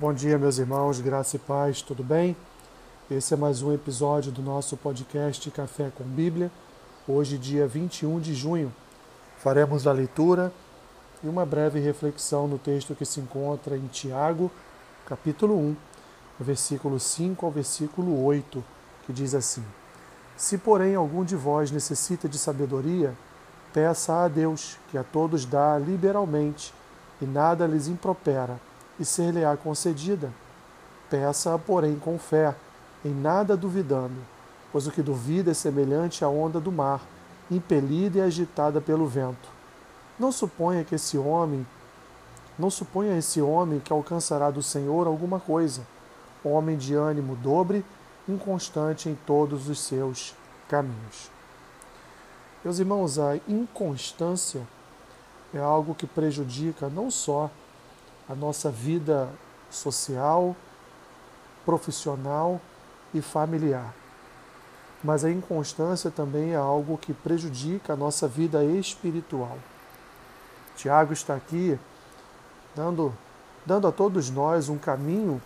Bom dia, meus irmãos, graça e paz, tudo bem? Esse é mais um episódio do nosso podcast Café com Bíblia. Hoje, dia 21 de junho, faremos a leitura e uma breve reflexão no texto que se encontra em Tiago, capítulo 1, versículo 5 ao versículo 8, que diz assim: Se, porém, algum de vós necessita de sabedoria, peça a Deus, que a todos dá liberalmente, e nada lhes impropera e ser-lhe-á concedida. Peça-a, porém, com fé, em nada duvidando, pois o que duvida é semelhante à onda do mar, impelida e agitada pelo vento. Não suponha que esse homem, não suponha esse homem que alcançará do Senhor alguma coisa, homem de ânimo dobre, inconstante em todos os seus caminhos. Meus irmãos, a inconstância é algo que prejudica não só a nossa vida social, profissional e familiar. Mas a inconstância também é algo que prejudica a nossa vida espiritual. Tiago está aqui dando, dando a todos nós um caminho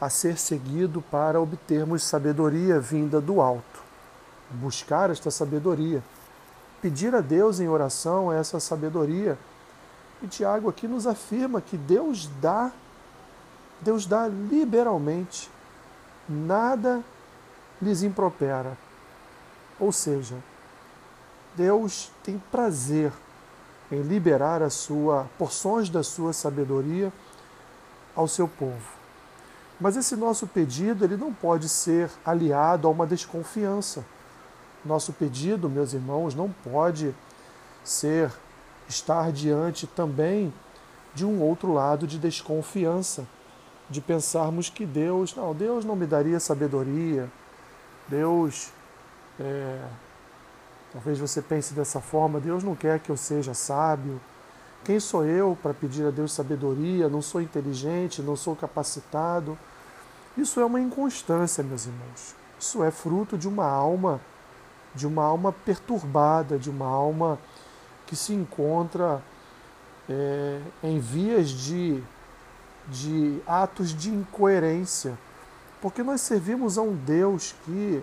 a ser seguido para obtermos sabedoria vinda do alto. Buscar esta sabedoria. Pedir a Deus em oração essa sabedoria e Tiago aqui nos afirma que Deus dá, Deus dá liberalmente, nada lhes impropera. Ou seja, Deus tem prazer em liberar a sua porções da sua sabedoria ao seu povo. Mas esse nosso pedido ele não pode ser aliado a uma desconfiança. Nosso pedido, meus irmãos, não pode ser estar diante também de um outro lado de desconfiança, de pensarmos que Deus, não, Deus não me daria sabedoria, Deus, é, talvez você pense dessa forma, Deus não quer que eu seja sábio, quem sou eu para pedir a Deus sabedoria? Não sou inteligente, não sou capacitado. Isso é uma inconstância, meus irmãos. Isso é fruto de uma alma, de uma alma perturbada, de uma alma que se encontra é, em vias de, de atos de incoerência, porque nós servimos a um Deus que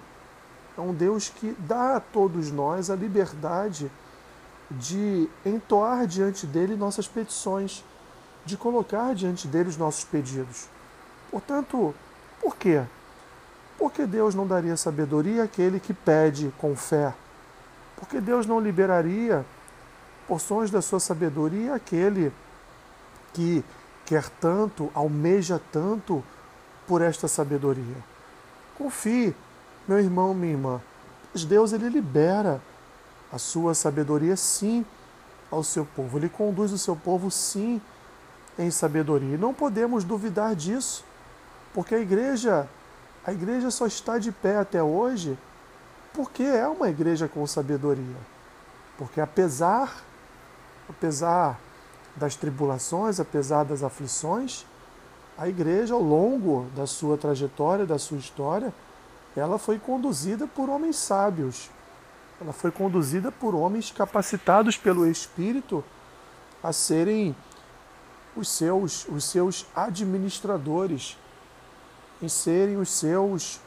é um Deus que dá a todos nós a liberdade de entoar diante dele nossas petições, de colocar diante dele os nossos pedidos. Portanto, por quê? Porque Deus não daria sabedoria àquele que pede com fé? Porque Deus não liberaria porções da sua sabedoria aquele que quer tanto, almeja tanto por esta sabedoria. Confie, meu irmão, minha irmã, pois Deus ele libera a sua sabedoria sim ao seu povo. Ele conduz o seu povo sim em sabedoria. E não podemos duvidar disso, porque a igreja, a igreja só está de pé até hoje porque é uma igreja com sabedoria. Porque apesar apesar das tribulações, apesar das aflições, a igreja, ao longo da sua trajetória, da sua história, ela foi conduzida por homens sábios. Ela foi conduzida por homens capacitados pelo Espírito a serem os seus, os seus administradores, em serem os seus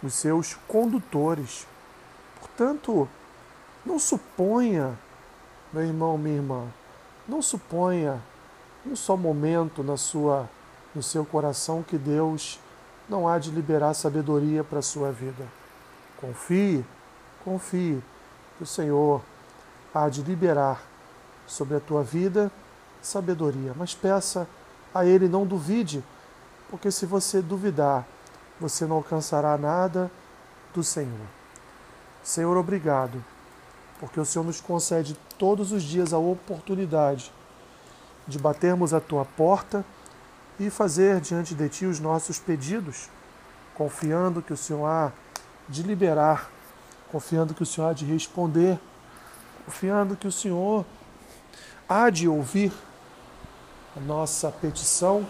os seus condutores. Portanto, não suponha, meu irmão, minha irmã, não suponha um só momento na sua, no seu coração que Deus não há de liberar sabedoria para a sua vida. Confie, confie que o Senhor há de liberar sobre a tua vida sabedoria. Mas peça a Ele, não duvide, porque se você duvidar, você não alcançará nada do Senhor. Senhor, obrigado porque o Senhor nos concede todos os dias a oportunidade de batermos a tua porta e fazer diante de ti os nossos pedidos, confiando que o Senhor há de liberar, confiando que o Senhor há de responder, confiando que o Senhor há de ouvir a nossa petição,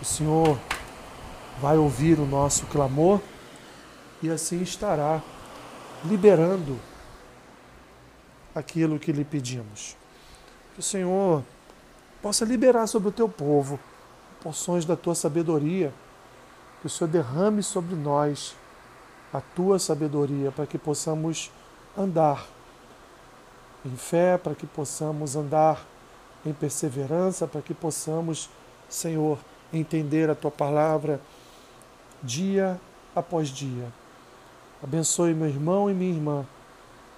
o Senhor vai ouvir o nosso clamor e assim estará liberando aquilo que lhe pedimos. Que o Senhor possa liberar sobre o teu povo porções da tua sabedoria, que o Senhor derrame sobre nós a tua sabedoria, para que possamos andar em fé, para que possamos andar em perseverança, para que possamos, Senhor, entender a tua palavra dia após dia. Abençoe meu irmão e minha irmã.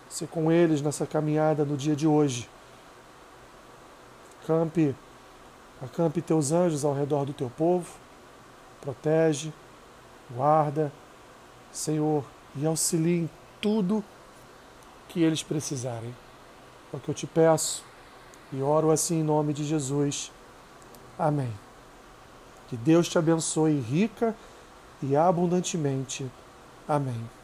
Se com eles nessa caminhada no dia de hoje. Campe, acampe teus anjos ao redor do teu povo. Protege, guarda, Senhor, e auxilie em tudo que eles precisarem. É o que eu te peço e oro assim em nome de Jesus. Amém. Que Deus te abençoe rica e abundantemente. Amém.